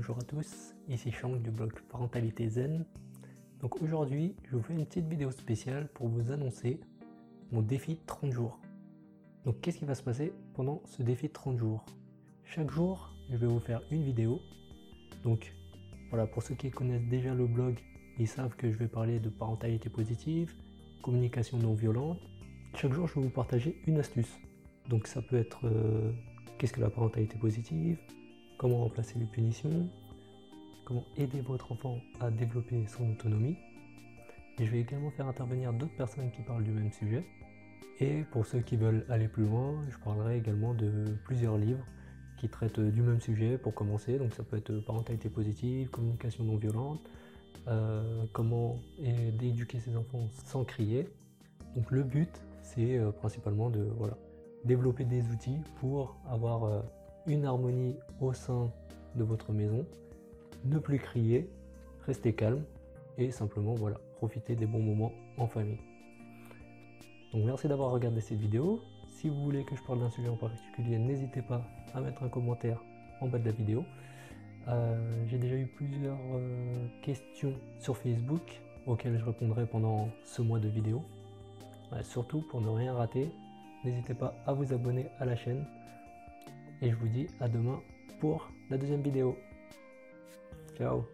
bonjour à tous, ici Shang du blog Parentalité Zen. Donc aujourd'hui, je vous fais une petite vidéo spéciale pour vous annoncer mon défi de 30 jours. Donc qu'est-ce qui va se passer pendant ce défi de 30 jours? Chaque jour, je vais vous faire une vidéo. Donc voilà, pour ceux qui connaissent déjà le blog, ils savent que je vais parler de parentalité positive, communication non violente. Chaque jour, je vais vous partager une astuce. Donc ça peut être euh, qu'est-ce que la parentalité positive, comment remplacer les punitions, comment aider votre enfant à développer son autonomie? Et je vais également faire intervenir d'autres personnes qui parlent du même sujet. Et pour ceux qui veulent aller plus loin, je parlerai également de plusieurs livres qui traitent du même sujet pour commencer. Donc ça peut être parentalité positive, communication non violente, euh, comment éduquer ses enfants sans crier. Donc le but, c'est euh, principalement de développer des outils pour avoir euh, une harmonie au sein de votre maison, ne plus crier, rester calme et simplement voilà, profiter des bons moments en famille. Donc merci d'avoir regardé cette vidéo. Si vous voulez que je parle d'un sujet en particulier, n'hésitez pas à mettre un commentaire en bas de la vidéo. Euh, j'ai déjà eu plusieurs euh, questions sur Facebook auxquelles je répondrai pendant ce mois de vidéo. surtout pour ne rien rater, n'hésitez pas à vous abonner à la chaîne et je vous dis à demain pour la deuxième vidéo. Ciao